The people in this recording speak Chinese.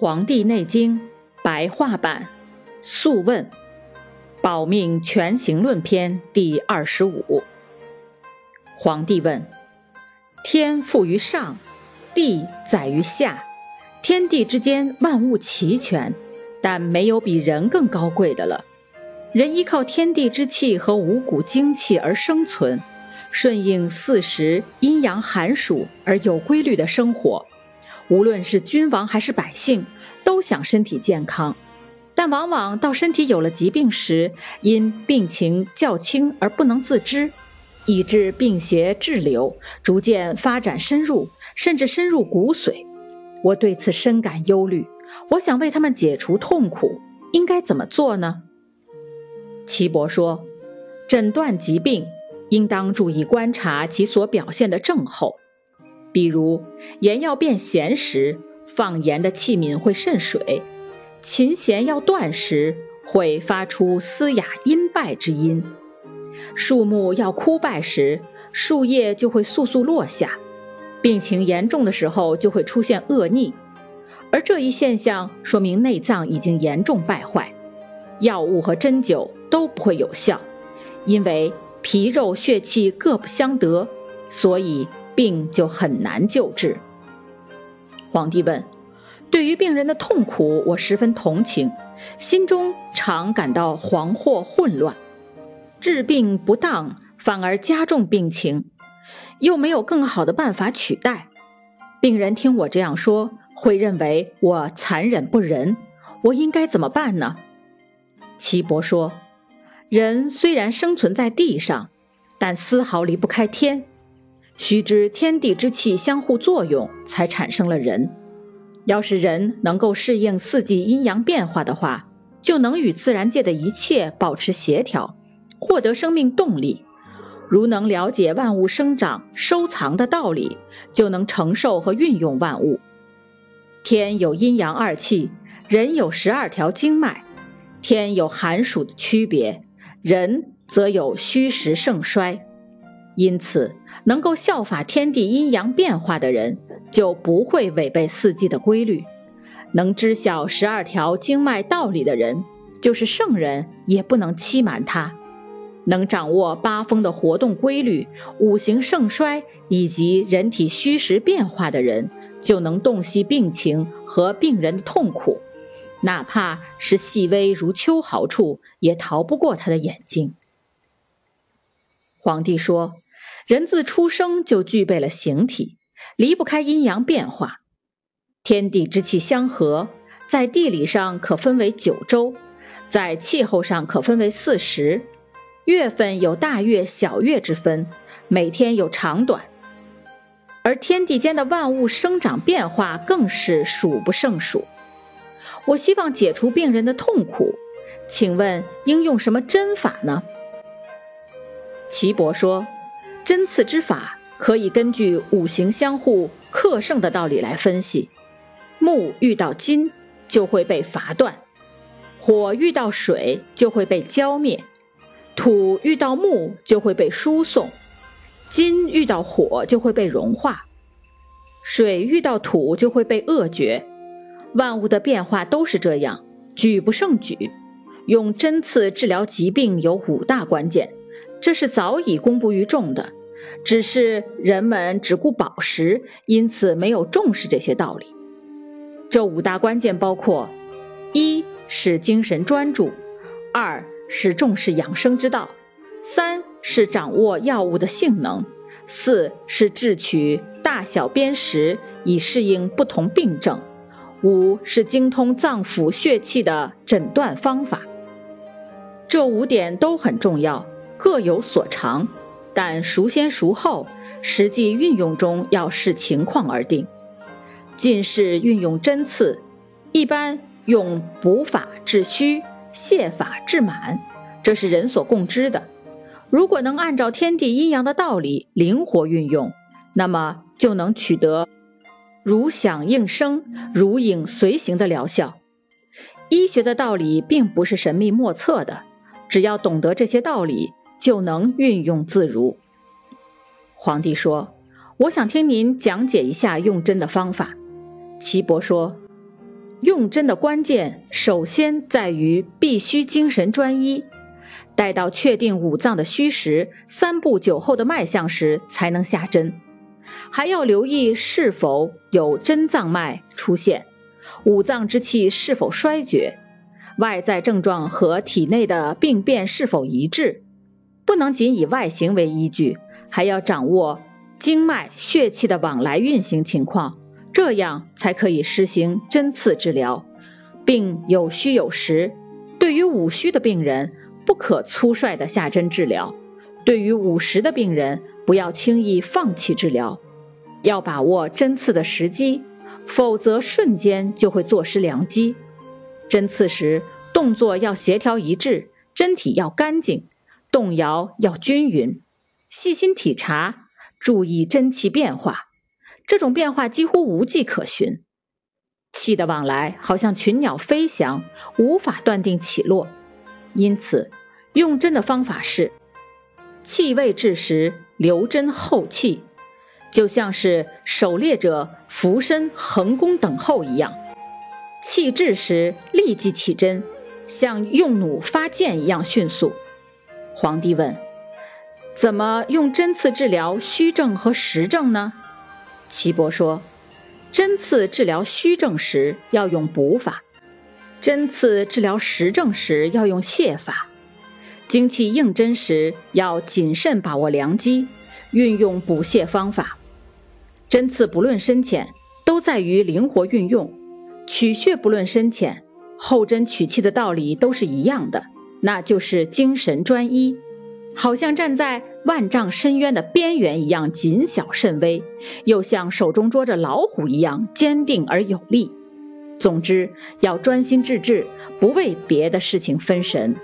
黄帝内经白话版，素问《保命全行论篇》第二十五。黄帝问：天赋于上，地载于下，天地之间万物齐全，但没有比人更高贵的了。人依靠天地之气和五谷精气而生存，顺应四时阴阳寒暑而有规律的生活。无论是君王还是百姓，都想身体健康，但往往到身体有了疾病时，因病情较轻而不能自知，以致病邪滞留，逐渐发展深入，甚至深入骨髓。我对此深感忧虑。我想为他们解除痛苦，应该怎么做呢？岐伯说：“诊断疾病，应当注意观察其所表现的症候，比如盐要变咸时，放盐的器皿会渗水；琴弦要断时，会发出嘶哑阴败之音；树木要枯败时，树叶就会簌簌落下；病情严重的时候，就会出现恶逆，而这一现象说明内脏已经严重败坏。”药物和针灸都不会有效，因为皮肉血气各不相得，所以病就很难救治。皇帝问：“对于病人的痛苦，我十分同情，心中常感到惶惑混乱。治病不当，反而加重病情，又没有更好的办法取代。病人听我这样说，会认为我残忍不仁。我应该怎么办呢？”岐伯说：“人虽然生存在地上，但丝毫离不开天。须知天地之气相互作用，才产生了人。要是人能够适应四季阴阳变化的话，就能与自然界的一切保持协调，获得生命动力。如能了解万物生长、收藏的道理，就能承受和运用万物。天有阴阳二气，人有十二条经脉。”天有寒暑的区别，人则有虚实盛衰，因此能够效法天地阴阳变化的人，就不会违背四季的规律；能知晓十二条经脉道理的人，就是圣人也不能欺瞒他；能掌握八风的活动规律、五行盛衰以及人体虚实变化的人，就能洞悉病情和病人的痛苦。哪怕是细微如秋毫处，也逃不过他的眼睛。皇帝说：“人自出生就具备了形体，离不开阴阳变化。天地之气相合，在地理上可分为九州，在气候上可分为四时。月份有大月、小月之分，每天有长短。而天地间的万物生长变化更是数不胜数。”我希望解除病人的痛苦，请问应用什么针法呢？岐伯说，针刺之法可以根据五行相互克胜的道理来分析。木遇到金就会被伐断，火遇到水就会被浇灭，土遇到木就会被输送，金遇到火就会被融化，水遇到土就会被扼绝。万物的变化都是这样，举不胜举。用针刺治疗疾病有五大关键，这是早已公布于众的，只是人们只顾饱食，因此没有重视这些道理。这五大关键包括：一是精神专注；二是重视养生之道；三是掌握药物的性能；四是智取大小边识，以适应不同病症。五是精通脏腑血气的诊断方法，这五点都很重要，各有所长，但孰先孰后，实际运用中要视情况而定。近世运用针刺，一般用补法治虚，泻法治满，这是人所共知的。如果能按照天地阴阳的道理灵活运用，那么就能取得。如响应声，如影随形的疗效。医学的道理并不是神秘莫测的，只要懂得这些道理，就能运用自如。皇帝说：“我想听您讲解一下用针的方法。”岐伯说：“用针的关键，首先在于必须精神专一。待到确定五脏的虚实、三步九候的脉象时，才能下针。还要留意是否有真脏脉出现，五脏之气是否衰绝，外在症状和体内的病变是否一致。不能仅以外形为依据，还要掌握经脉、血气的往来运行情况，这样才可以实行针刺治疗，并有虚有实。对于五虚的病人，不可粗率的下针治疗；对于五实的病人，不要轻易放弃治疗，要把握针刺的时机，否则瞬间就会坐失良机。针刺时动作要协调一致，针体要干净，动摇要均匀，细心体察，注意真气变化。这种变化几乎无迹可寻，气的往来好像群鸟飞翔，无法断定起落。因此，用针的方法是：气未至时留针后气，就像是狩猎者俯身横弓等候一样；气至时立即起针，像用弩发箭一样迅速。皇帝问：“怎么用针刺治疗虚症和实症呢？”岐伯说：“针刺治疗虚症时要用补法。”针刺治疗实症时要用泻法，精气应针时要谨慎把握良机，运用补泻方法。针刺不论深浅，都在于灵活运用；取穴不论深浅，后针取气的道理都是一样的，那就是精神专一，好像站在万丈深渊的边缘一样谨小慎微，又像手中捉着老虎一样坚定而有力。总之，要专心致志，不为别的事情分神。